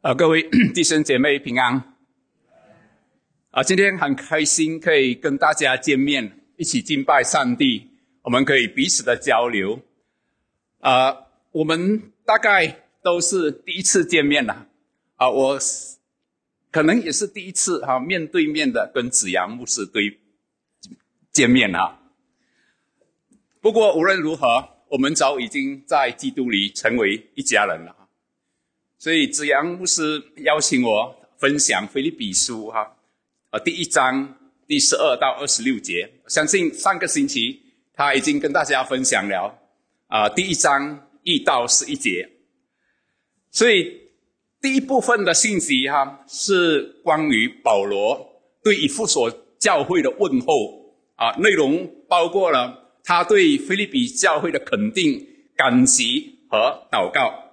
啊，各位 弟兄姐妹平安！啊，今天很开心可以跟大家见面，一起敬拜上帝。我们可以彼此的交流。啊，我们大概都是第一次见面了。啊，我可能也是第一次哈面对面的跟子阳牧师对见面啊。不过无论如何，我们早已经在基督里成为一家人了。所以子阳牧师邀请我分享《腓立比书》哈，呃，第一章第十二到二十六节。相信上个星期他已经跟大家分享了啊，第一章一到十一节。所以第一部分的信息哈，是关于保罗对以弗所教会的问候啊，内容包括了他对菲利比教会的肯定、感激和祷告。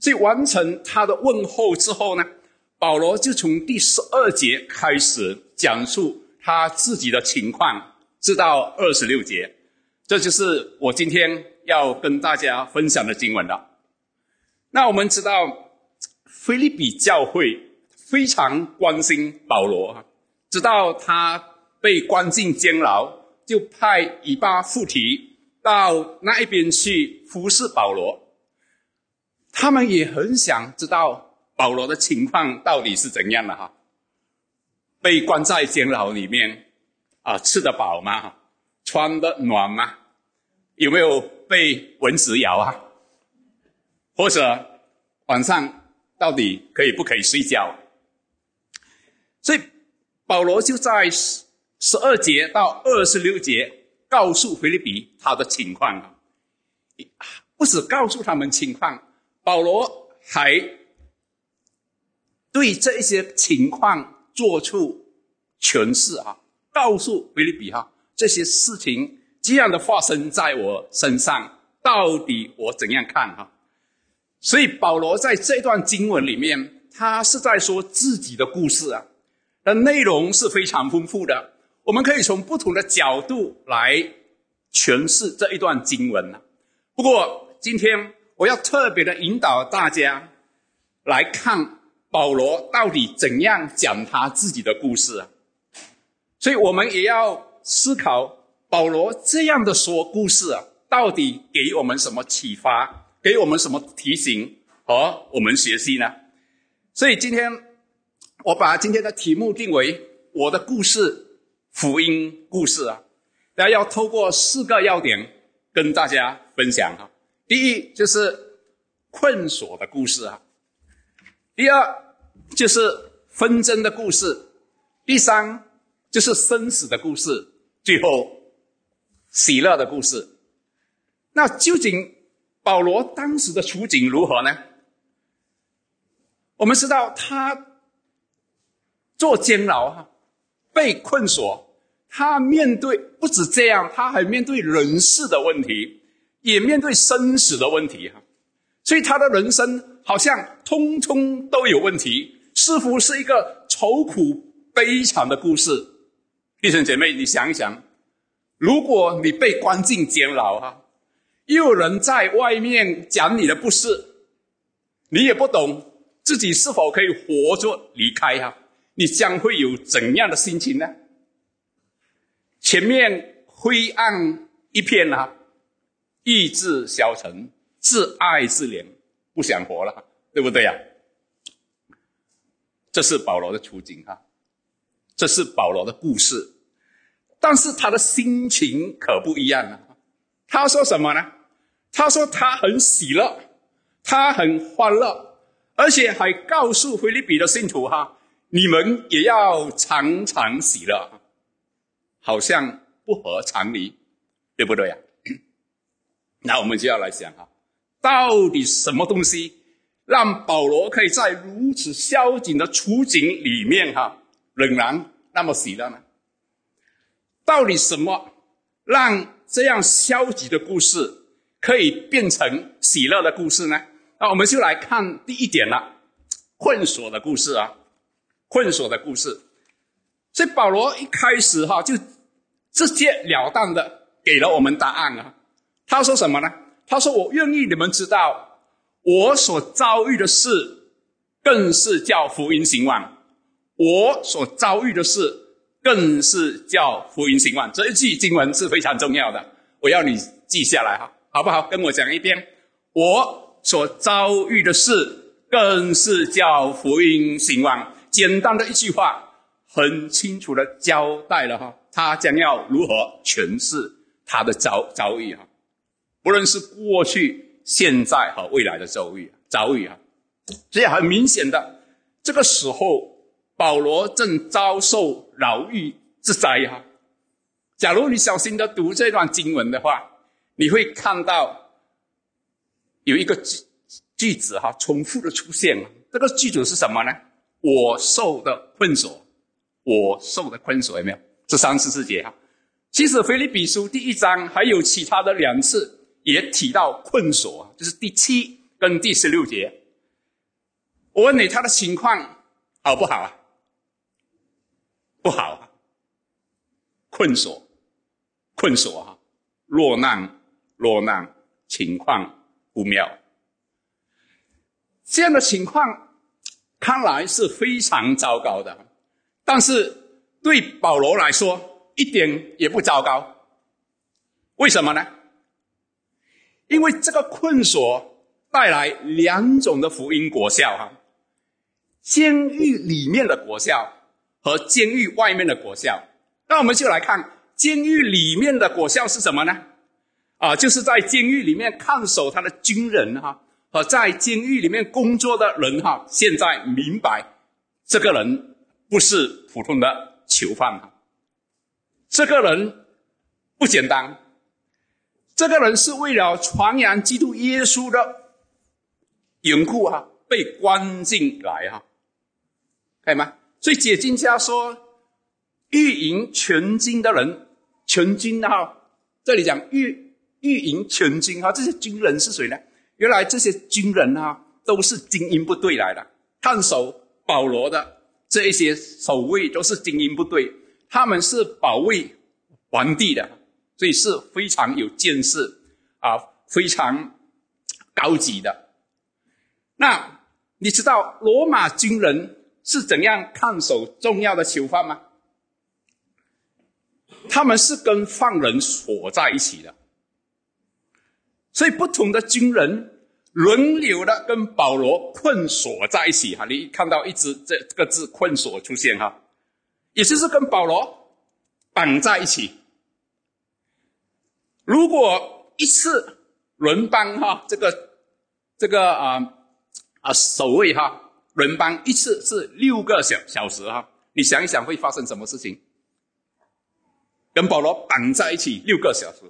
所以完成他的问候之后呢，保罗就从第十二节开始讲述他自己的情况，直到二十六节，这就是我今天要跟大家分享的经文了。那我们知道，菲利比教会非常关心保罗，直到他被关进监牢，就派以巴附提到那一边去服侍保罗。他们也很想知道保罗的情况到底是怎样的哈？被关在监牢里面，啊，吃得饱吗？穿得暖吗？有没有被蚊子咬啊？或者晚上到底可以不可以睡觉？所以保罗就在十十二节到二十六节告诉菲利比他的情况，不止告诉他们情况。保罗还对这一些情况做出诠释啊，告诉菲利比哈，这些事情这样的发生在我身上，到底我怎样看哈？所以保罗在这段经文里面，他是在说自己的故事啊，的内容是非常丰富的，我们可以从不同的角度来诠释这一段经文呢。不过今天。我要特别的引导大家来看保罗到底怎样讲他自己的故事啊，所以我们也要思考保罗这样的说故事啊，到底给我们什么启发，给我们什么提醒和我们学习呢？所以今天我把今天的题目定为我的故事福音故事啊，大家要透过四个要点跟大家分享哈。第一就是困锁的故事啊，第二就是纷争的故事，第三就是生死的故事，最后喜乐的故事。那究竟保罗当时的处境如何呢？我们知道他坐监牢哈，被困锁，他面对不止这样，他还面对人事的问题。也面对生死的问题哈，所以他的人生好像通通都有问题，似乎是一个愁苦悲惨的故事。弟兄姐妹，你想一想，如果你被关进监牢哈，又有人在外面讲你的不是，你也不懂自己是否可以活着离开哈，你将会有怎样的心情呢？前面灰暗一片啊。意志消沉，自爱自怜，不想活了，对不对呀？这是保罗的处境哈，这是保罗的故事，但是他的心情可不一样啊。他说什么呢？他说他很喜乐，他很欢乐，而且还告诉菲利比的信徒哈，你们也要常常喜乐，好像不合常理，对不对呀？那我们就要来想哈，到底什么东西让保罗可以在如此消极的处境里面哈，仍然那么喜乐呢？到底什么让这样消极的故事可以变成喜乐的故事呢？那我们就来看第一点了，困锁的故事啊，困锁的故事。所以保罗一开始哈就直截了当的给了我们答案啊。他说什么呢？他说：“我愿意你们知道，我所遭遇的事，更是叫福音兴旺。我所遭遇的事，更是叫福音兴旺。这一句经文是非常重要的，我要你记下来哈，好不好？跟我讲一遍。我所遭遇的事，更是叫福音兴旺。简单的一句话，很清楚的交代了哈，他将要如何诠释他的遭遭遇哈，不论是过去、现在和未来的遭遇遭遇啊，所以很明显的，这个时候。保罗正遭受牢狱之灾哈。假如你小心的读这段经文的话，你会看到有一个句句子哈重复的出现了。这个句子是什么呢？我受的困锁，我受的困锁有没有？这三十四节哈。其实腓立比书第一章还有其他的两次也提到困锁，就是第七跟第十六节。我问你，他的情况好不好啊？不好，困锁，困锁啊，落难，落难，情况不妙。这样的情况看来是非常糟糕的，但是对保罗来说一点也不糟糕。为什么呢？因为这个困锁带来两种的福音果效哈，监狱里面的果效。和监狱外面的果效，那我们就来看监狱里面的果效是什么呢？啊，就是在监狱里面看守他的军人哈，和在监狱里面工作的人哈，现在明白这个人不是普通的囚犯哈，这个人不简单，这个人是为了传扬基督耶稣的缘故哈，被关进来哈，可以吗？所以解经家说，御营全军的人，全军哈，这里讲御御营全军哈，这些军人是谁呢？原来这些军人啊，都是精英部队来的，看守保罗的这一些守卫都是精英部队，他们是保卫皇帝的，所以是非常有见识啊，非常高级的。那你知道罗马军人？是怎样看守重要的囚犯吗？他们是跟犯人锁在一起的，所以不同的军人轮流的跟保罗困锁在一起。哈，你看到一只这这个字“困锁”出现哈，也就是跟保罗绑在一起。如果一次轮班哈，这个这个啊啊守卫哈。轮班一次是六个小小时哈，你想一想会发生什么事情？跟保罗绑在一起六个小时，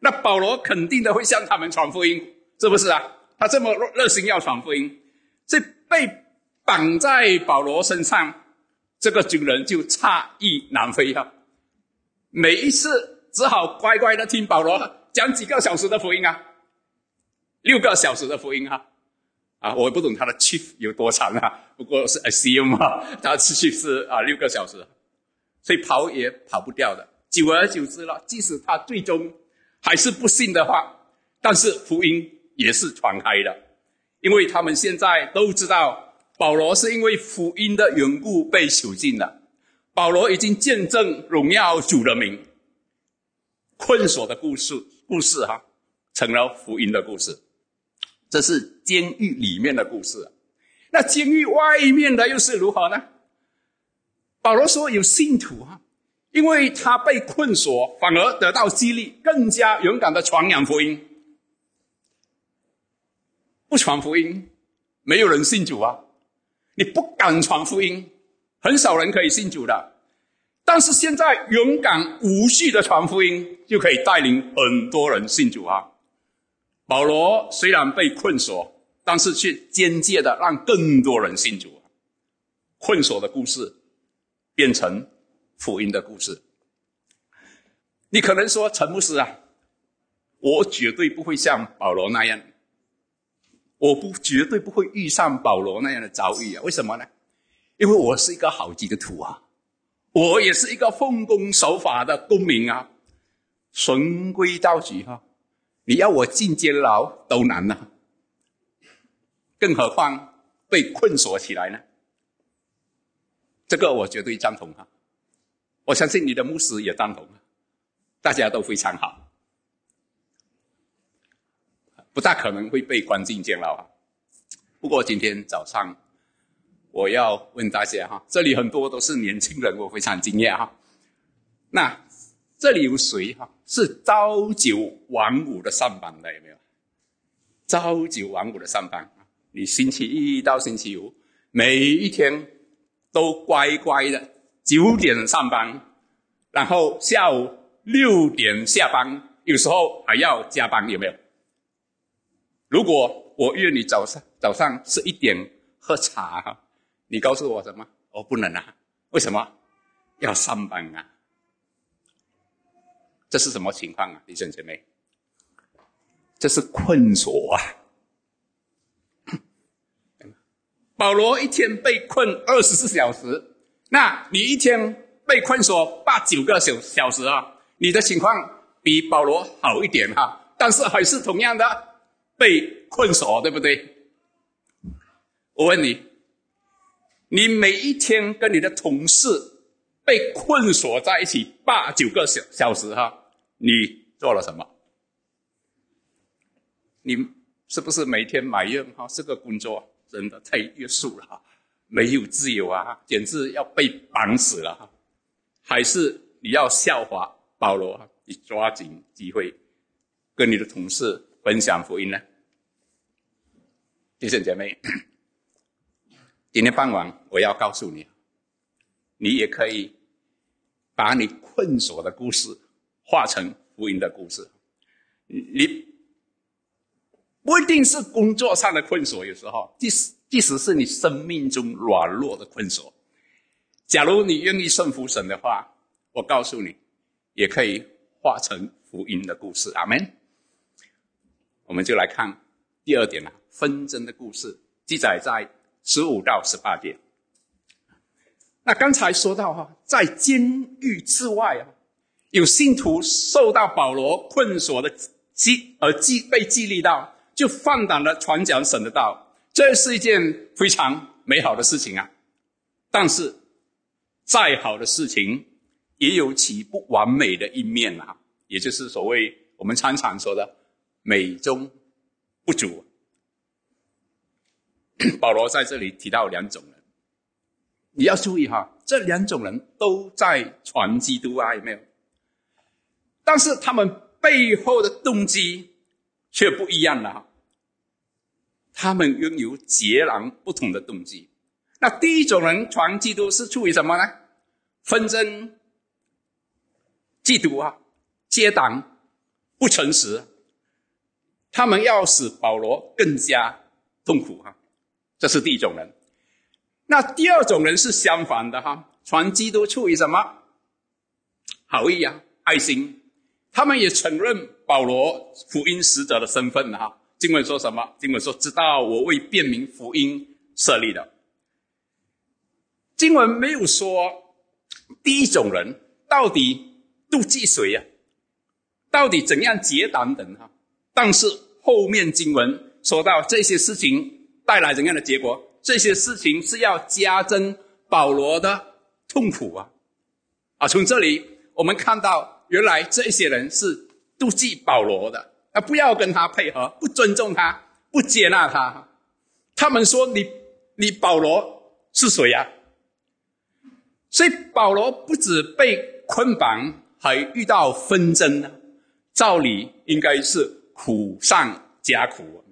那保罗肯定的会向他们传福音，是不是啊？他这么热热心要传福音，这被绑在保罗身上，这个军人就诧异难飞哈。每一次只好乖乖的听保罗讲几个小时的福音啊，六个小时的福音哈。啊，我不懂他的 chief 有多长啊，不过是 assume 啊，他的 chief 是啊六个小时，所以跑也跑不掉的。久而久之了，即使他最终还是不信的话，但是福音也是传开的，因为他们现在都知道保罗是因为福音的缘故被囚禁了，保罗已经见证荣耀主的名，困锁的故事故事哈，成了福音的故事。这是监狱里面的故事，那监狱外面的又是如何呢？保罗说有信徒啊，因为他被困锁，反而得到激励，更加勇敢的传扬福音。不传福音，没有人信主啊！你不敢传福音，很少人可以信主的。但是现在勇敢无序的传福音，就可以带领很多人信主啊！保罗虽然被困锁，但是却间接的让更多人信主。困锁的故事变成福音的故事。你可能说陈牧师啊，我绝对不会像保罗那样，我不绝对不会遇上保罗那样的遭遇啊？为什么呢？因为我是一个好基督徒啊，我也是一个奉公守法的公民啊，循规蹈矩哈。你要我进监牢都难呐，更何况被困锁起来呢？这个我绝对赞同啊！我相信你的牧师也赞同！大家都非常好，不大可能会被关进监牢啊。不过今天早上我要问大家哈，这里很多都是年轻人，我非常惊讶哈。那这里有谁哈是朝九晚五的上班的？有没有？朝九晚五的上班你星期一到星期五每一天。都乖乖的九点上班，然后下午六点下班，有时候还要加班，有没有？如果我约你早上早上十一点喝茶，你告诉我什么？我不能啊，为什么？要上班啊？这是什么情况啊，弟兄姐妹？这是困锁啊！保罗一天被困二十四小时，那你一天被困锁八九个小小时啊？你的情况比保罗好一点哈，但是还是同样的被困锁，对不对？我问你，你每一天跟你的同事被困锁在一起八九个小小时哈，你做了什么？你是不是每天埋怨哈这个工作？真的太约束了，没有自由啊，简直要被绑死了！还是你要效法保罗，你抓紧机会跟你的同事分享福音呢？弟兄姐妹，今天傍晚我要告诉你，你也可以把你困锁的故事化成福音的故事。你。不一定是工作上的困锁，有时候即使即使是你生命中软弱的困锁，假如你愿意顺服神的话，我告诉你，也可以化成福音的故事。阿门。我们就来看第二点了，纷争的故事，记载在十五到十八节。那刚才说到哈，在监狱之外啊，有信徒受到保罗困锁的激而激被激励到。就放胆的传讲神的道，这是一件非常美好的事情啊！但是，再好的事情也有其不完美的一面啊，也就是所谓我们常常说的美中不足。保罗在这里提到两种人，你要注意哈，这两种人都在传基督啊，有没有？但是他们背后的动机。却不一样了，他们拥有截然不同的动机。那第一种人传基督是出于什么呢？纷争、嫉妒啊、结党、不诚实，他们要使保罗更加痛苦哈。这是第一种人。那第二种人是相反的哈，传基督出于什么？好意啊，爱心。他们也承认保罗福音使者的身份哈。经文说什么？经文说：“知道我为便民福音设立的。”经文没有说第一种人到底妒忌谁呀？到底怎样结党等哈？但是后面经文说到这些事情带来怎样的结果？这些事情是要加增保罗的痛苦啊！啊，从这里我们看到。原来这些人是妒忌保罗的，啊，不要跟他配合，不尊重他，不接纳他。他们说：“你，你保罗是谁呀？”所以保罗不止被捆绑，还遇到纷争呢。照理应该是苦上加苦，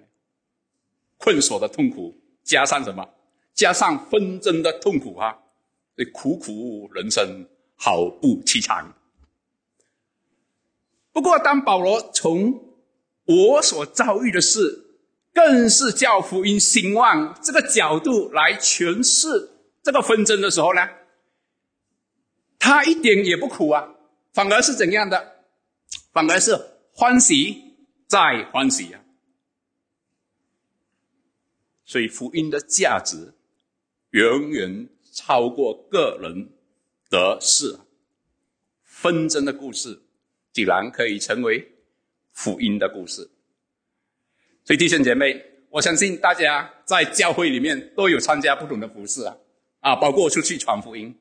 困锁的痛苦加上什么？加上纷争的痛苦啊！这苦苦人生，好不凄惨。不过，当保罗从我所遭遇的事，更是教福音兴旺这个角度来诠释这个纷争的时候呢，他一点也不苦啊，反而是怎样的？反而是欢喜再欢喜啊！所以福音的价值远远超过个人得失，纷争的故事。竟然可以成为福音的故事，所以弟兄姐妹，我相信大家在教会里面都有参加不同的服饰啊，啊，包括出去传福音。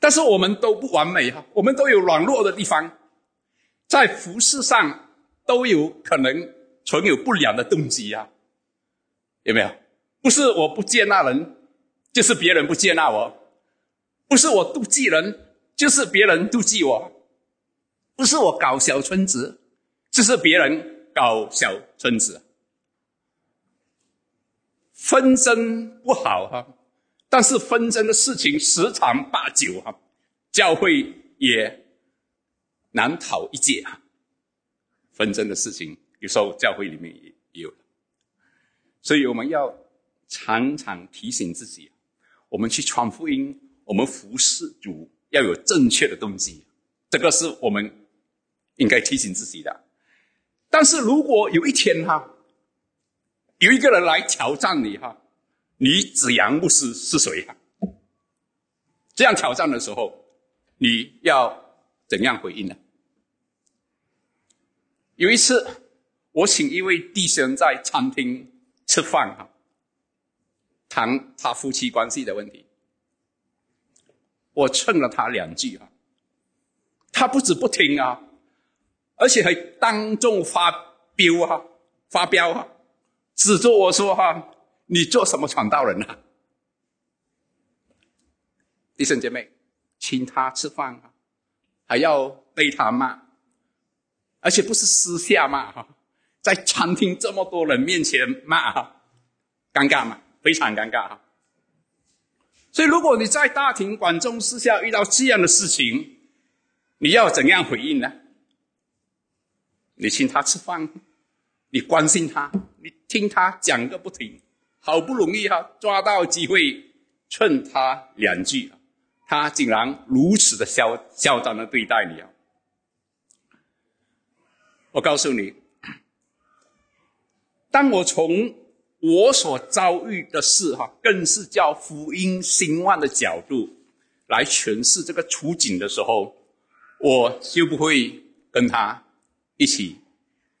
但是我们都不完美哈，我们都有软弱的地方，在服饰上都有可能存有不良的动机啊，有没有？不是我不接纳人，就是别人不接纳我；不是我妒忌人，就是别人妒忌我；不是我搞小村子，就是别人搞小村子。纷争不好哈，但是纷争的事情十常八九哈，教会也难逃一劫啊。纷争的事情有时候教会里面也也有，所以我们要常常提醒自己，我们去传福音，我们服侍主要有正确的动机，这个是我们应该提醒自己的。但是如果有一天哈，有一个人来挑战你哈，你子阳牧师是谁？这样挑战的时候，你要怎样回应呢？有一次，我请一位弟兄在餐厅吃饭哈，谈他夫妻关系的问题。我蹭了他两句哈，他不止不听啊，而且还当众发飙哈，发飙啊。指着我说：“哈，你做什么传道人啊？弟兄姐妹，请他吃饭啊，还要被他骂，而且不是私下骂哈，在餐厅这么多人面前骂哈，尴尬吗？非常尴尬哈。所以，如果你在大庭广众之下遇到这样的事情，你要怎样回应呢？你请他吃饭，你关心他。”你听他讲个不停，好不容易哈抓到机会劝他两句，他竟然如此的嚣嚣张的对待你啊！我告诉你，当我从我所遭遇的事哈，更是叫福音兴旺的角度来诠释这个处境的时候，我就不会跟他一起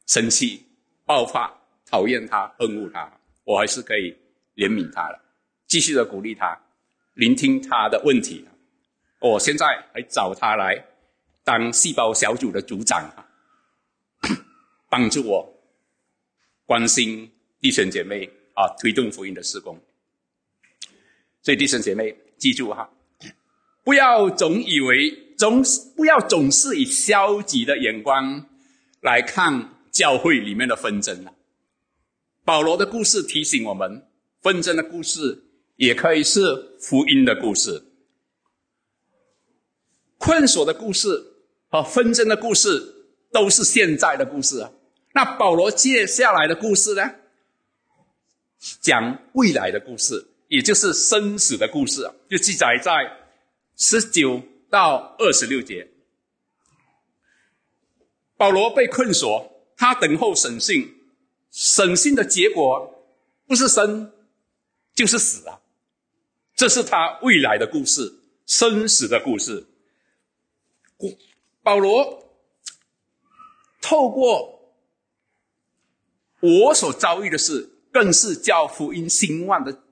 生气爆发。讨厌他，恨恶他，我还是可以怜悯他的，继续的鼓励他，聆听他的问题。我现在还找他来当细胞小组的组长，帮助我关心弟兄姐妹啊，推动福音的施工。所以弟兄姐妹记住哈，不要总以为总不要总是以消极的眼光来看教会里面的纷争啊。保罗的故事提醒我们，纷争的故事也可以是福音的故事，困锁的故事和纷争的故事都是现在的故事啊。那保罗接下来的故事呢？讲未来的故事，也就是生死的故事，就记载在十九到二十六节。保罗被困锁，他等候审讯。审讯的结果不是生就是死啊！这是他未来的故事，生死的故事。保罗透过我所遭遇的事，更是叫福音兴旺的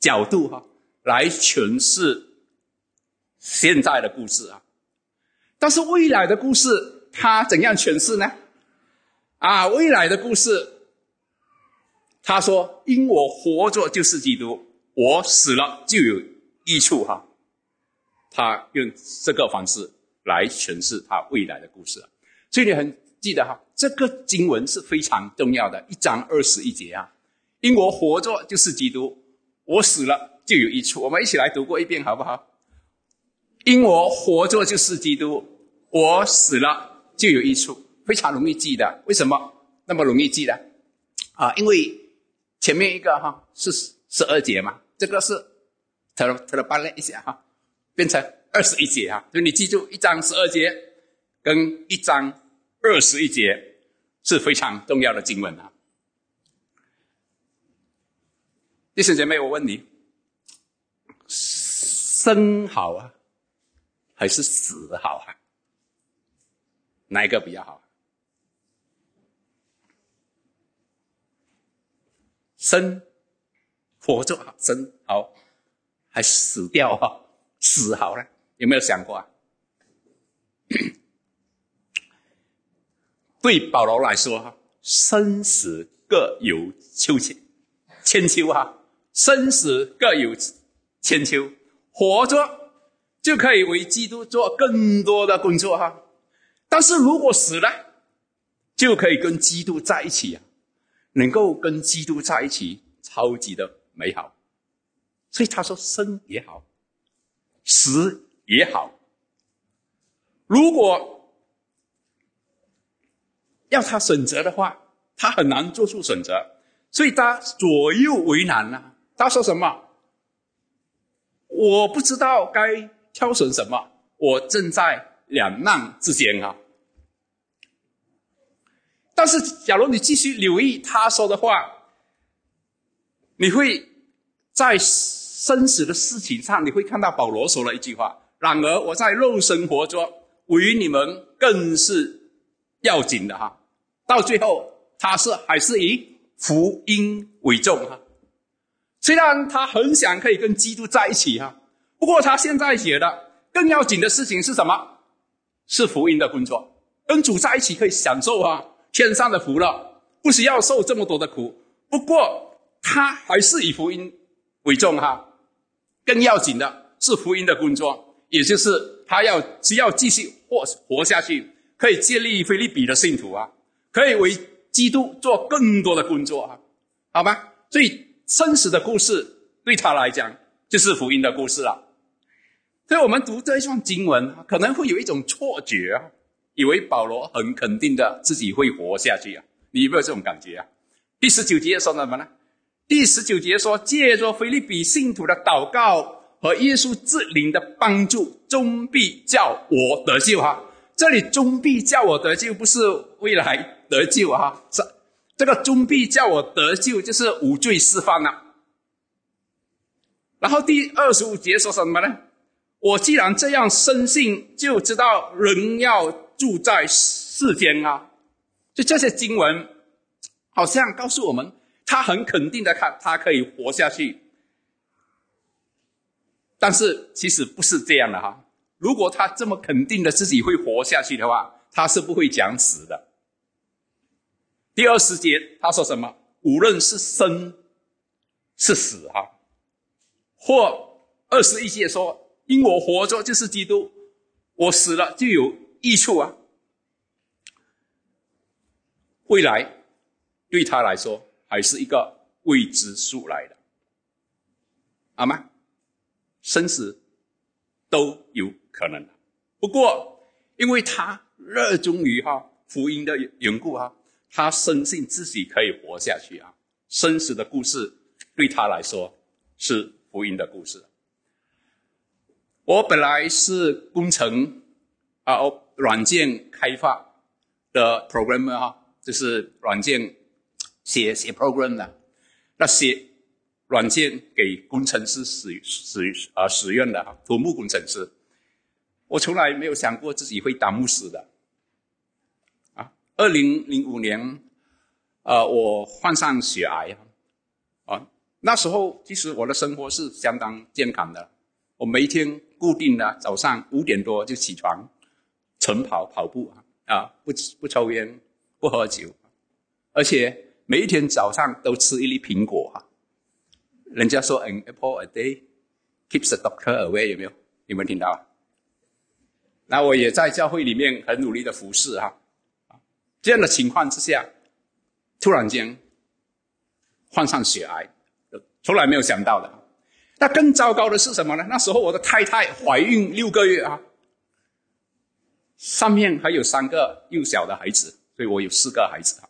角度哈，来诠释现在的故事啊。但是未来的故事，他怎样诠释呢？啊，未来的故事。他说：“因我活着就是基督，我死了就有益处。”哈，他用这个方式来诠释他未来的故事。所以你很记得哈，这个经文是非常重要的，一章二十一节啊。因我活着就是基督，我死了就有益处。我们一起来读过一遍好不好？因我活着就是基督，我死了就有益处。非常容易记的，为什么那么容易记的？啊，因为前面一个哈是十二节嘛，这个是特特了搬了一下哈，变成二十一节啊。所以你记住，一章十二节跟一章二十一节是非常重要的经文啊。弟兄姐妹，我问你，生好啊，还是死好啊？哪一个比较好？生活着好，生好，还死掉哈？死好呢，有没有想过啊？对保罗来说，哈，生死各有秋千千秋哈，生死各有千秋，活着就可以为基督做更多的工作哈。但是如果死了，就可以跟基督在一起啊，能够跟基督在一起，超级的美好。所以他说，生也好，死也好，如果。要他选择的话，他很难做出选择，所以他左右为难啊。他说什么？我不知道该挑选什么，我正在两难之间啊。但是，假如你继续留意他说的话，你会在生死的事情上，你会看到保罗说了一句话：“然而我在肉身活着，与你们更是。”要紧的哈，到最后他是还是以福音为重哈。虽然他很想可以跟基督在一起哈，不过他现在写的更要紧的事情是什么？是福音的工作，跟主在一起可以享受啊天上的福了，不需要受这么多的苦。不过他还是以福音为重哈，更要紧的是福音的工作，也就是他要需要继续活活下去。可以建立菲利比的信徒啊，可以为基督做更多的工作啊，好吗？所以生死的故事对他来讲就是福音的故事了。所以我们读这一段经文，可能会有一种错觉啊，以为保罗很肯定的自己会活下去啊。你有没有这种感觉啊？第十九节说什么呢？第十九节说，借着菲利比信徒的祷告和耶稣之灵的帮助，终必叫我得救哈。这里终必叫我得救，不是未来得救啊！这这个终必叫我得救，就是无罪释放了。然后第二十五节说什么呢？我既然这样深信，就知道人要住在世间啊！就这些经文，好像告诉我们，他很肯定的看，他可以活下去。但是其实不是这样的哈。如果他这么肯定的自己会活下去的话，他是不会讲死的。第二十节他说什么？无论是生是死哈，或二十一节说，因我活着就是基督，我死了就有益处啊。未来对他来说还是一个未知数来的，好吗？生死都有。可能，不过因为他热衷于哈福音的缘故哈，他深信自己可以活下去啊。生死的故事对他来说是福音的故事。我本来是工程啊软件开发的 programmer 哈，就是软件写写 program 的，那些软件给工程师使使啊使用的哈，土木工程师。我从来没有想过自己会当牧师的，啊！二零零五年，呃，我患上血癌，啊，那时候其实我的生活是相当健康的，我每天固定的早上五点多就起床，晨跑跑步啊，不不抽烟，不喝酒，而且每一天早上都吃一粒苹果哈。人家说 “an apple a day keeps the doctor away”，有没有？有没有听到？那我也在教会里面很努力的服侍哈，这样的情况之下，突然间患上血癌，从来没有想到的。那更糟糕的是什么呢？那时候我的太太怀孕六个月啊，上面还有三个幼小的孩子，所以我有四个孩子哈。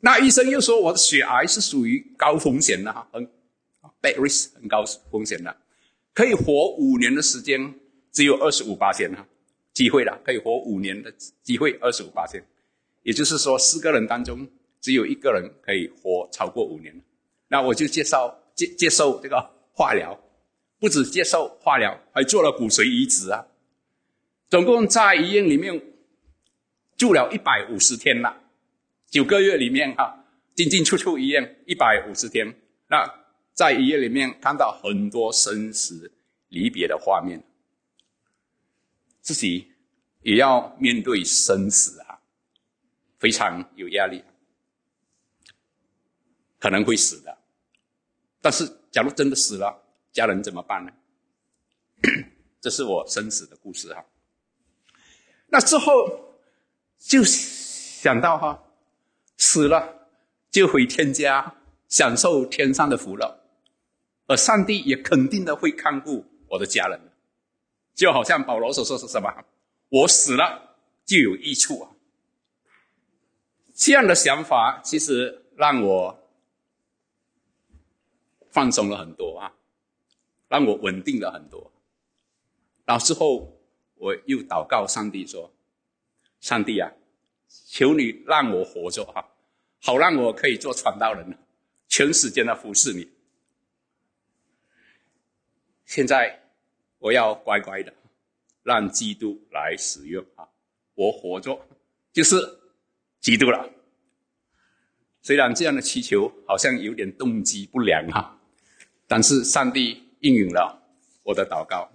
那医生又说我的血癌是属于高风险的哈，很 bad risk 很高风险的，可以活五年的时间。只有二十五八千哈，机会了，可以活五年的机会，二十五八千，也就是说四个人当中只有一个人可以活超过五年。那我就介绍接接受这个化疗，不止接受化疗，还做了骨髓移植啊。总共在医院里面住了一百五十天了，九个月里面哈，进进出出医院一百五十天，那在医院里面看到很多生死离别的画面，自己也要面对生死啊，非常有压力，可能会死的。但是，假如真的死了，家人怎么办呢？这是我生死的故事哈。那之后就想到哈，死了就回天家，享受天上的福乐，而上帝也肯定的会看顾我的家人，就好像保罗所说是什么？我死了就有益处啊。这样的想法其实让我放松了很多啊，让我稳定了很多。然后之后。我又祷告上帝说：“上帝啊，求你让我活着哈，好让我可以做传道人，全时间的服侍你。现在我要乖乖的，让基督来使用啊！我活着就是基督了。虽然这样的祈求好像有点动机不良哈，但是上帝应允了我的祷告。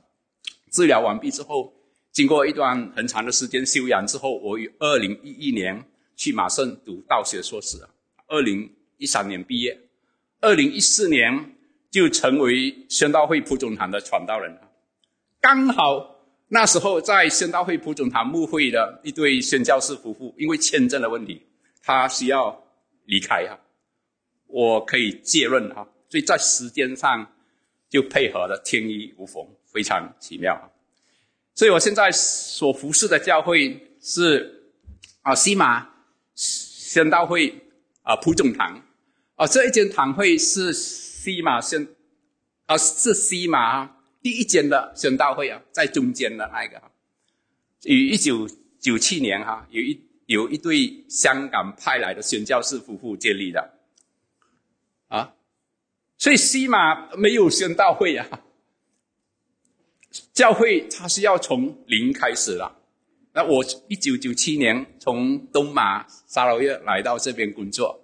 治疗完毕之后。”经过一段很长的时间休养之后，我于二零一一年去马圣读道学硕士，二零一三年毕业，二零一四年就成为宣道会普总堂的传道人。刚好那时候在宣道会普总堂牧会的一对宣教士夫妇，因为签证的问题，他需要离开哈，我可以借任哈，所以在时间上就配合的天衣无缝，非常奇妙。所以我现在所服侍的教会是啊西马宣道会啊普总堂啊这一间堂会是西马宣啊是西马第一间的宣道会啊在中间的那个，于一九九七年哈有一有一对香港派来的宣教士夫妇建立的啊，所以西马没有宣道会啊。教会它是要从零开始了。那我一九九七年从东马沙劳越来到这边工作，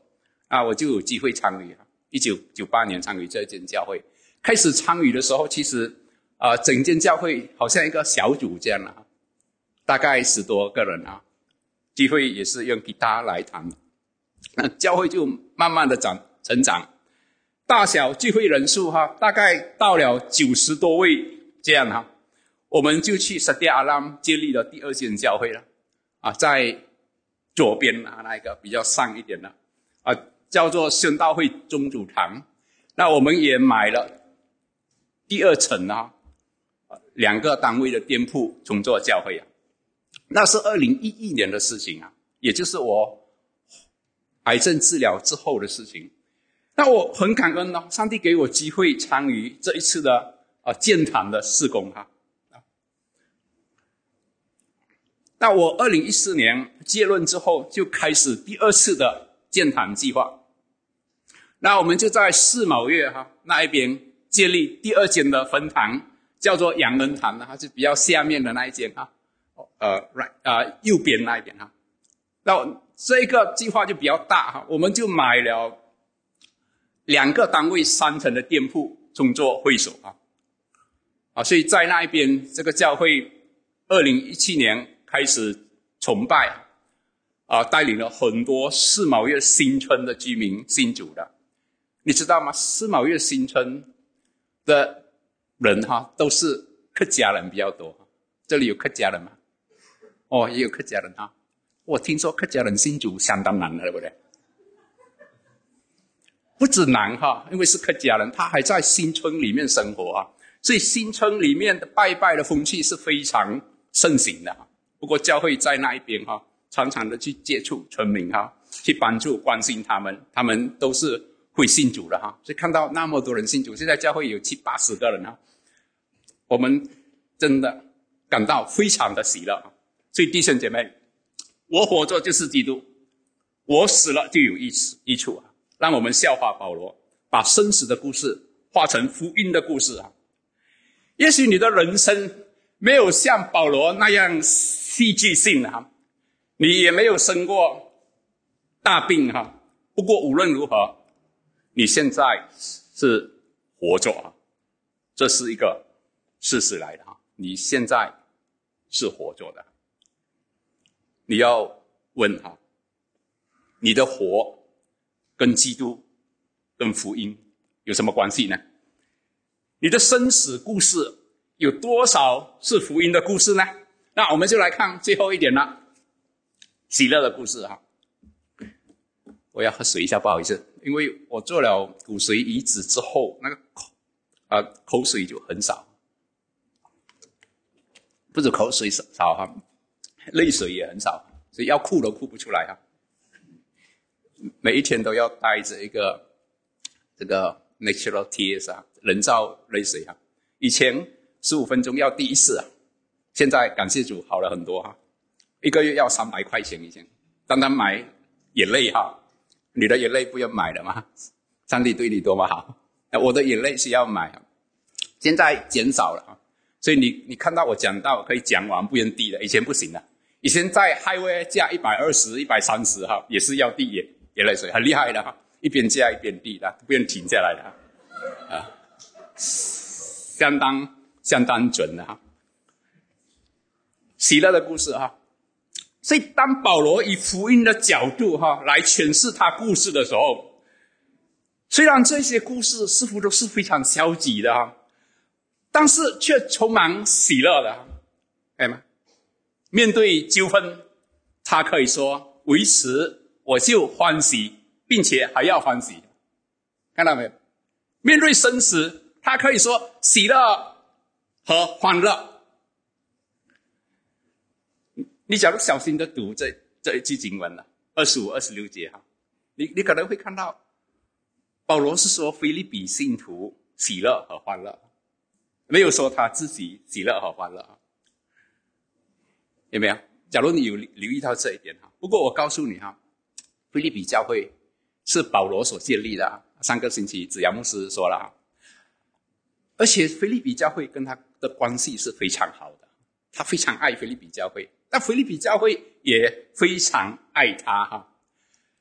啊，我就有机会参与。一九九八年参与这间教会，开始参与的时候，其实啊，整间教会好像一个小组这样啊，大概十多个人啊，机会也是用吉他来弹。那教会就慢慢的长成长，大小聚会人数哈，大概到了九十多位。这样哈，我们就去沙迪阿拉建立了第二间教会了，啊，在左边啊那一个比较上一点的，啊，叫做宣道会宗主堂。那我们也买了第二层啊，两个单位的店铺重做教会啊。那是二零一一年的事情啊，也就是我癌症治疗之后的事情。那我很感恩呢，上帝给我机会参与这一次的。啊，建堂的施工哈，啊，那我二零一四年结论之后，就开始第二次的建堂计划。那我们就在四卯月哈那一边建立第二间的分堂，叫做洋人堂的，它是比较下面的那一间哈，呃，right 啊，右边那一边哈。那这个计划就比较大哈，我们就买了两个单位三层的店铺，充作会所啊。啊，所以在那一边，这个教会二零一七年开始崇拜，啊，带领了很多四毛月新村的居民信主的，你知道吗？四毛月新村的人哈，都是客家人比较多。这里有客家人吗？哦，也有客家人哈。我听说客家人信主相当难的，对不对？不止难哈，因为是客家人，他还在新村里面生活啊。所以新村里面的拜拜的风气是非常盛行的。不过教会在那一边哈，常常的去接触村民哈，去帮助关心他们，他们都是会信主的哈。所以看到那么多人信主，现在教会有七八十个人哈，我们真的感到非常的喜乐。所以弟兄姐妹，我活着就是基督，我死了就有益处益处啊。让我们效法保罗，把生死的故事化成福音的故事啊。也许你的人生没有像保罗那样戏剧性哈，你也没有生过大病哈，不过无论如何，你现在是活着啊，这是一个事实来的哈。你现在是活着的，你要问哈，你的活跟基督、跟福音有什么关系呢？你的生死故事有多少是福音的故事呢？那我们就来看最后一点了，喜乐的故事哈。我要喝水一下，不好意思，因为我做了骨髓移植之后，那个口啊口水就很少，不止口水少哈，泪水也很少，所以要哭都哭不出来哈。每一天都要带着一个这个 natural tears 啊，人造泪水啊。以前十五分钟要滴一次啊，现在感谢主好了很多哈，一个月要三百块钱以前，单单买眼泪哈。你的眼泪不要买了吗？上帝对你多么好！我的眼泪是要买，现在减少了啊。所以你你看到我讲到可以讲完不用滴的，以前不行的。以前在 highway 加一百二十、一百三十哈，也是要滴眼眼泪水，很厉害的哈。一边加一边滴的，不用停下来的啊，相当相当准的哈。喜乐的故事哈。所以，当保罗以福音的角度哈来诠释他故事的时候，虽然这些故事似乎都是非常消极的哈，但是却充满喜乐的，哎吗？面对纠纷，他可以说：“维持我就欢喜，并且还要欢喜。”看到没有？面对生死，他可以说喜乐和欢乐。你假如小心的读这这一句经文了，二十五、二十六节哈，你你可能会看到，保罗是说菲利比信徒喜乐和欢乐，没有说他自己喜乐和欢乐啊，有没有？假如你有留意到这一点哈，不过我告诉你哈，菲利比教会是保罗所建立的，上个星期子阳牧师说了哈，而且菲利比教会跟他的关系是非常好的，他非常爱菲利比教会。那菲利比教会也非常爱他哈，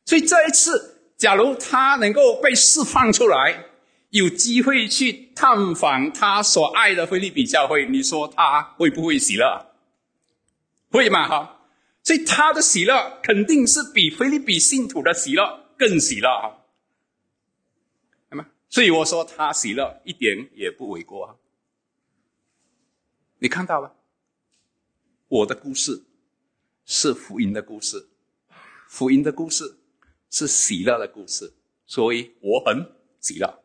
所以这一次，假如他能够被释放出来，有机会去探访他所爱的菲利比教会，你说他会不会喜乐？会嘛哈？所以他的喜乐肯定是比菲利比信徒的喜乐更喜乐哈。那么，所以我说他喜乐一点也不为过。你看到了？我的故事是福音的故事，福音的故事是喜乐的故事，所以我很喜乐。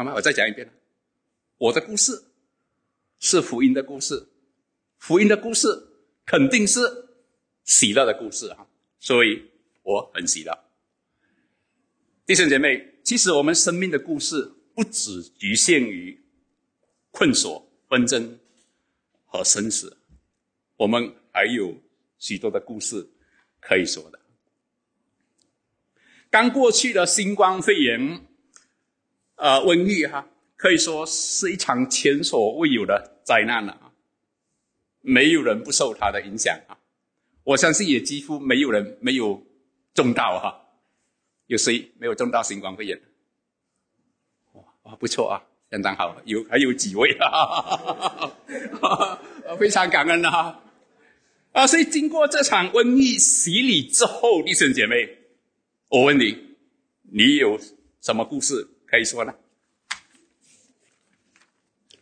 好吗？我再讲一遍，我的故事是福音的故事，福音的故事肯定是喜乐的故事啊，所以我很喜乐。弟兄姐妹，其实我们生命的故事不只局限于困锁纷争。和生死，我们还有许多的故事可以说的。刚过去的新冠肺炎，呃，瘟疫哈，可以说是一场前所未有的灾难了啊！没有人不受它的影响啊！我相信也几乎没有人没有中到哈。有谁没有中到新冠肺炎？哇哇，不错啊！相当好，有还有几位啊，非常感恩啊！啊，所以经过这场瘟疫洗礼之后，弟兄姐妹，我问你，你有什么故事可以说呢？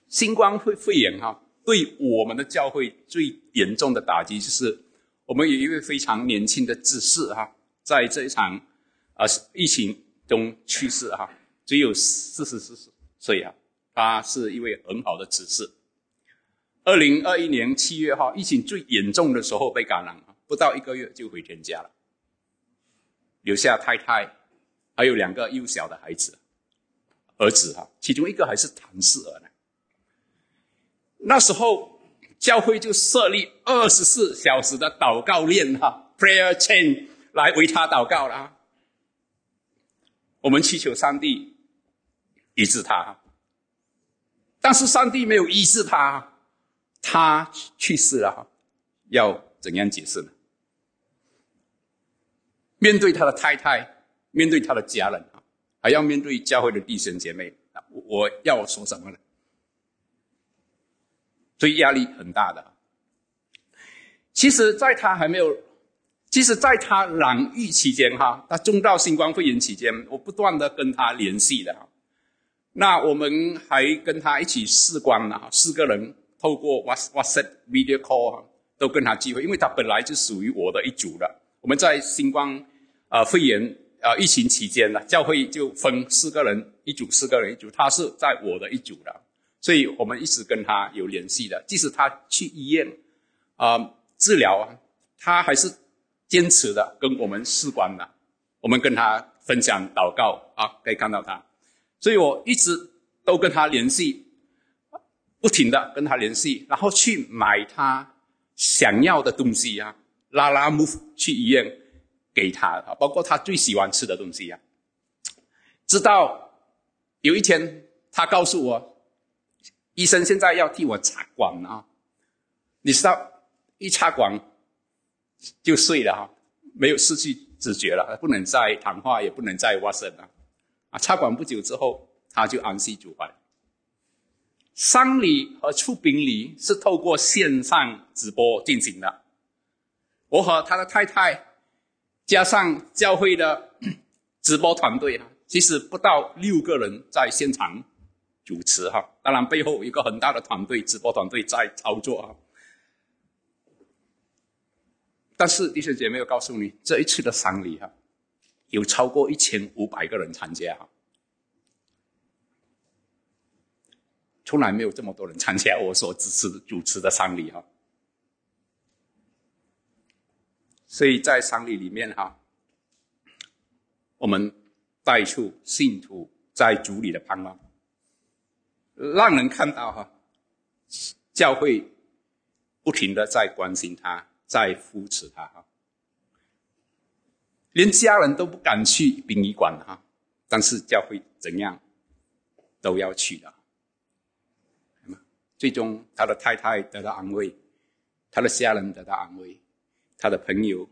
新冠肺肺炎哈，对我们的教会最严重的打击就是，我们有一位非常年轻的执事哈，在这一场啊疫情中去世哈，只有四十四岁。啊，他是一位很好的执事。二零二一年七月哈，疫情最严重的时候被感染，不到一个月就回天家了，留下太太，还有两个幼小的孩子，儿子哈，其中一个还是唐氏儿呢。那时候教会就设立二十四小时的祷告链哈，prayer chain 来为他祷告了。我们祈求上帝。医治他，但是上帝没有医治他，他去世了，要怎样解释呢？面对他的太太，面对他的家人，还要面对教会的弟兄姐妹，我要说什么呢？所以压力很大的。其实，在他还没有，其实在他染疫期间哈，他中到新冠肺炎期间，我不断的跟他联系的。那我们还跟他一起试关了，四个人透过 WhatsApp video call 都跟他聚会，因为他本来就属于我的一组的。我们在新冠啊肺炎啊疫情期间呢，教会就分四个人一组，四个人一组，他是在我的一组的，所以我们一直跟他有联系的。即使他去医院啊治疗啊，他还是坚持的跟我们试关的。我们跟他分享祷告啊，可以看到他。所以我一直都跟他联系，不停的跟他联系，然后去买他想要的东西啊，拉拉木去医院给他啊，包括他最喜欢吃的东西啊。直到有一天，他告诉我，医生现在要替我插管啊，你知道，一插管就睡了哈，没有失去知觉了，不能再谈话，也不能再挖声了。啊，插管不久之后，他就安息主怀。丧礼和出殡礼是透过线上直播进行的。我和他的太太，加上教会的 直播团队啊，其实不到六个人在现场主持哈。当然背后一个很大的团队，直播团队在操作啊。但是弟兄姐妹，我告诉你，这一次的丧礼哈。有超过一千五百个人参加，从来没有这么多人参加我所支持主持的丧礼哈。所以在丧礼里面哈，我们带出信徒在主里的盼望，让人看到哈，教会不停的在关心他，在扶持他哈。连家人都不敢去殡仪馆哈，但是教会怎样都要去的。最终他的太太得到安慰，他的家人得到安慰，他的朋友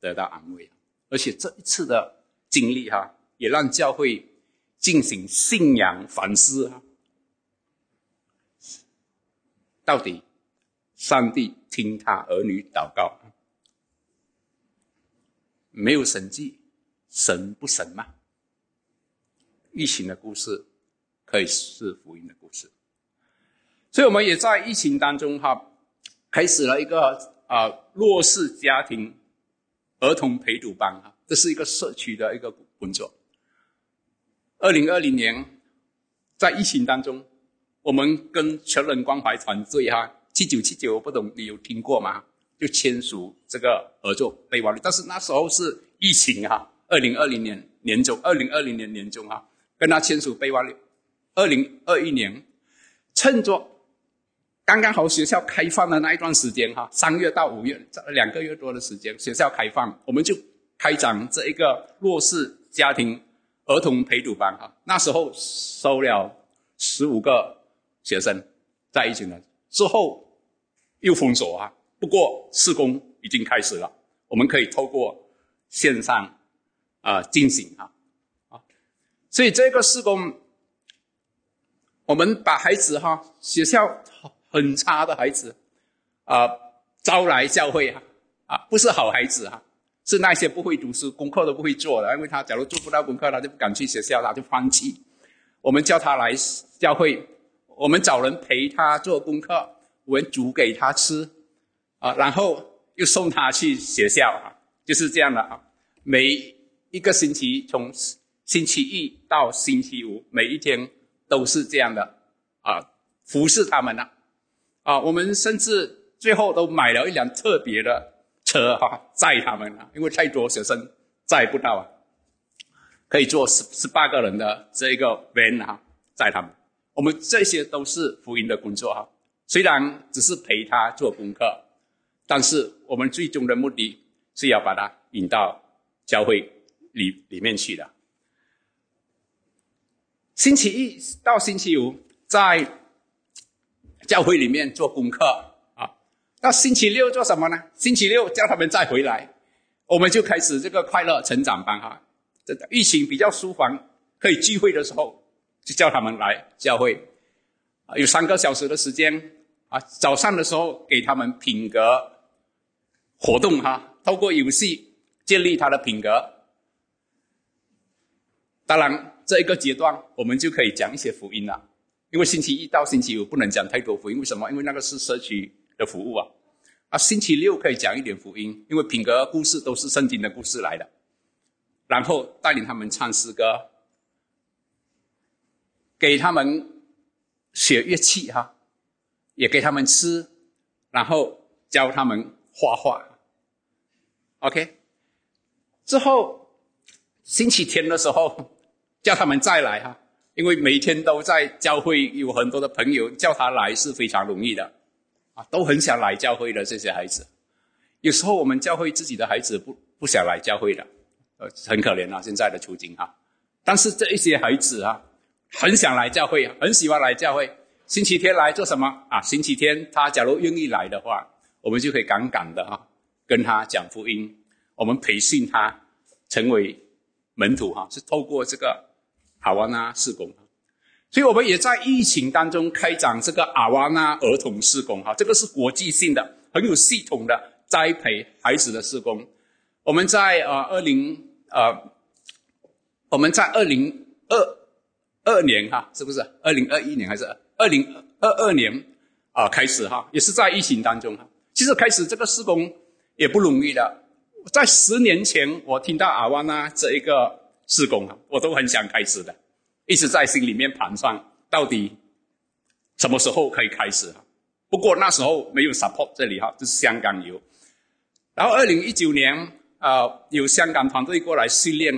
得到安慰，而且这一次的经历哈，也让教会进行信仰反思啊。到底上帝听他儿女祷告？没有神迹，神不神吗？疫情的故事可以是福音的故事，所以我们也在疫情当中哈，开始了一个啊弱势家庭儿童陪读班哈，这是一个社区的一个工作。二零二零年在疫情当中，我们跟全人关怀团队哈七九七九，不懂你有听过吗？就签署这个合作备忘录，但是那时候是疫情哈，二零二零年年中，二零二零年年中哈，跟他签署备忘录。二零二一年，趁着刚刚好学校开放的那一段时间哈，三月到五月这两个月多的时间，学校开放，我们就开展这一个弱势家庭儿童陪读班哈。那时候收了十五个学生在一起呢之后又封锁啊。不过，施工已经开始了，我们可以透过线上啊进行啊啊，所以这个施工，我们把孩子哈学校很差的孩子啊招来教会啊啊，不是好孩子哈，是那些不会读书、功课都不会做的，因为他假如做不到功课，他就不敢去学校，他就放弃。我们叫他来教会，我们找人陪他做功课，我们煮给他吃。啊，然后又送他去学校啊，就是这样的啊。每一个星期，从星期一到星期五，每一天都是这样的啊，服侍他们呢。啊，啊我们甚至最后都买了一辆特别的车哈，载他们了，因为太多学生载不到啊，可以坐十十八个人的这一个 van 哈，载他们。我们这些都是福音的工作哈，虽然只是陪他做功课。但是我们最终的目的是要把他引到教会里里面去的。星期一到星期五在教会里面做功课啊，那星期六做什么呢？星期六叫他们再回来我们就开始这个快乐成长班哈。这疫情比较舒缓，可以聚会的时候，就叫他们来教会，啊，有三个小时的时间啊。早上的时候给他们品格活动哈，透过游戏建立他的品格。当然，这一个阶段我们就可以讲一些福音了，因为星期一到星期五不能讲太多福音，为什么？因为那个是社区的服务啊。啊，星期六可以讲一点福音，因为品格故事都是圣经的故事来的。然后带领他们唱诗歌，给他们学乐器哈，也给他们吃，然后教他们画画。OK，之后星期天的时候 叫他们再来哈，因为每天都在教会，有很多的朋友叫他来是非常容易的啊，都很想来教会的这些孩子。有时候我们教会自己的孩子不不想来教会的。呃很可怜啊，现在的处境啊。但是这一些孩子啊，很想来教会，很喜欢来教会。星期天来做什么啊？星期天他假如愿意来的话，我们就可以敢敢的哈，跟他讲福音。我们培训他成为门徒哈，是透过这个阿瓦纳施工。所以我们也在疫情当中开展这个阿瓦纳儿童施工哈，这个是国际性的、很有系统的栽培孩子的施工。我们在呃二零。呃，我们在二零二二年哈，是不是二零二一年还是二零二二年啊开始哈，也是在疫情当中哈。其实开始这个施工也不容易的，在十年前我听到阿瓦纳这一个施工啊，我都很想开始的，一直在心里面盘算到底什么时候可以开始哈。不过那时候没有 support 这里哈，就是香港有，然后二零一九年。啊，有香港团队过来训练，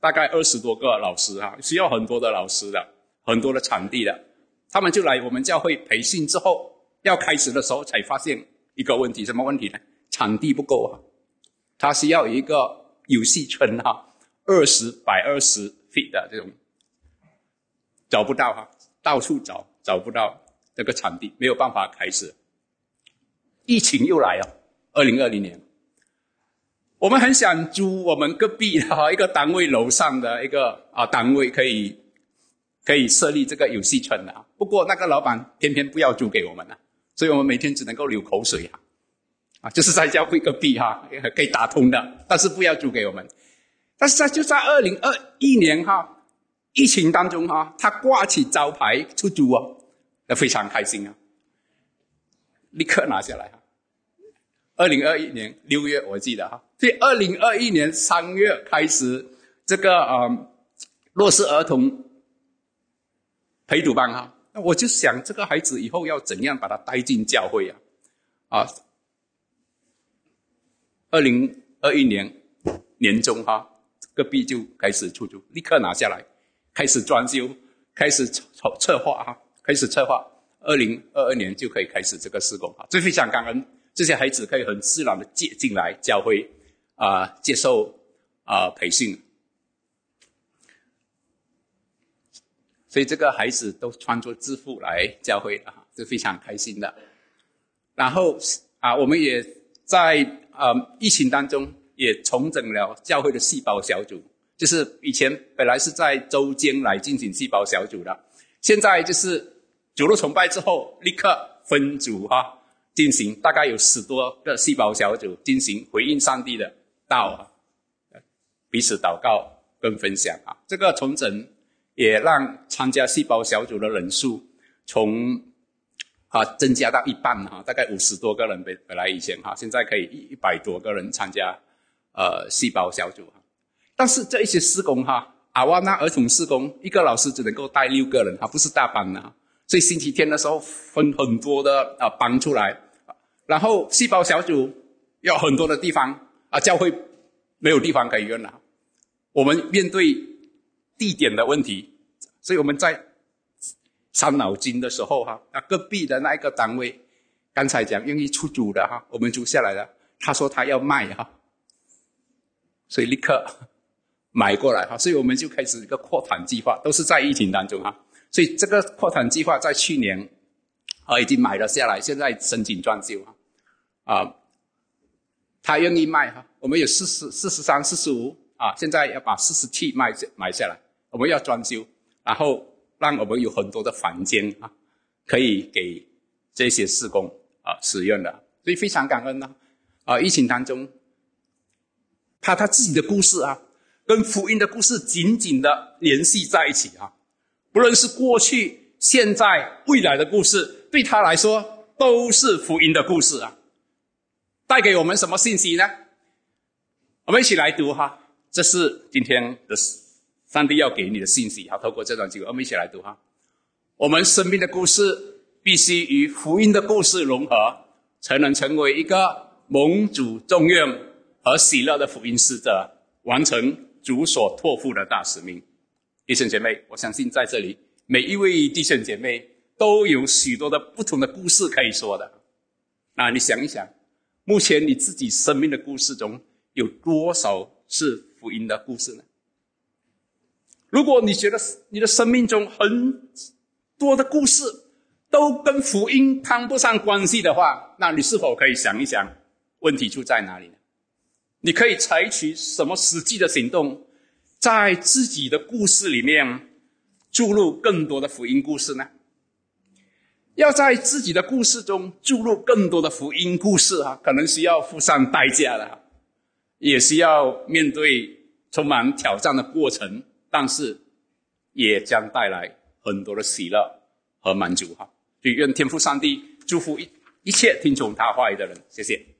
大概二十多个老师哈，需要很多的老师的，很多的场地的，他们就来我们教会培训之后，要开始的时候才发现一个问题，什么问题呢？场地不够啊，他需要一个游戏村哈，二十百二十 feet 的这种，找不到哈，到处找找不到这个场地，没有办法开始。疫情又来了，二零二零年。我们很想租我们隔壁哈一个单位楼上的一个啊单位，可以可以设立这个游戏村的。不过那个老板偏偏不要租给我们了，所以我们每天只能够流口水哈。啊，就是在教会隔壁哈，可以打通的，但是不要租给我们。但是在就在二零二一年哈疫情当中哈，他挂起招牌出租哦，那非常开心啊，立刻拿下来哈。二零二一年六月，我记得哈，所以二零二一年三月开始这个呃弱势儿童陪读班哈，那我就想这个孩子以后要怎样把他带进教会啊？啊，二零二一年年中哈，隔壁就开始出租，立刻拿下来，开始装修，开始策策划哈，开始策划，二零二二年就可以开始这个施工哈，最非常感恩。这些孩子可以很自然的接进来教会，啊，接受啊培训，所以这个孩子都穿着制服来教会啊，是非常开心的。然后啊，我们也在啊疫情当中也重整了教会的细胞小组，就是以前本来是在周间来进行细胞小组的，现在就是主路崇拜之后立刻分组哈。进行大概有十多个细胞小组进行回应上帝的道啊，彼此祷告跟分享啊。这个重整也让参加细胞小组的人数从啊增加到一半哈，大概五十多个人本本来以前哈，现在可以一一百多个人参加呃细胞小组哈。但是这一些施工哈，阿瓦那儿童施工一个老师只能够带六个人，他不是大班的。所以星期天的时候分很多的啊班出来，然后细胞小组有很多的地方啊，教会没有地方可以用了。我们面对地点的问题，所以我们在伤脑筋的时候哈，啊隔壁的那一个单位刚才讲愿意出租的哈，我们租下来了，他说他要卖哈，所以立刻买过来哈，所以我们就开始一个扩团计划，都是在疫情当中哈。所以这个扩产计划在去年啊已经买了下来，现在申请装修啊。啊他愿意卖哈，我们有四十四十三、四十五啊，现在要把四十七卖下买下来，我们要装修，然后让我们有很多的房间啊，可以给这些施工啊使用的，所以非常感恩呢。啊，疫情当中，他他自己的故事啊，跟福音的故事紧紧的联系在一起啊，不论是过去、现在、未来的故事，对他来说都是福音的故事啊。带给我们什么信息呢？我们一起来读哈，这是今天的上帝要给你的信息。好，透过这段经文，我们一起来读哈。我们生命的故事必须与福音的故事融合，才能成为一个蒙主重用和喜乐的福音使者，完成主所托付的大使命。弟兄姐妹，我相信在这里每一位弟兄姐妹都有许多的不同的故事可以说的。那你想一想。目前你自己生命的故事中有多少是福音的故事呢？如果你觉得你的生命中很多的故事都跟福音谈不上关系的话，那你是否可以想一想，问题出在哪里呢？你可以采取什么实际的行动，在自己的故事里面注入更多的福音故事呢？要在自己的故事中注入更多的福音故事啊，可能需要付上代价的，也需要面对充满挑战的过程，但是也将带来很多的喜乐和满足哈。所以愿天父上帝祝福一一切听从他话语的人，谢谢。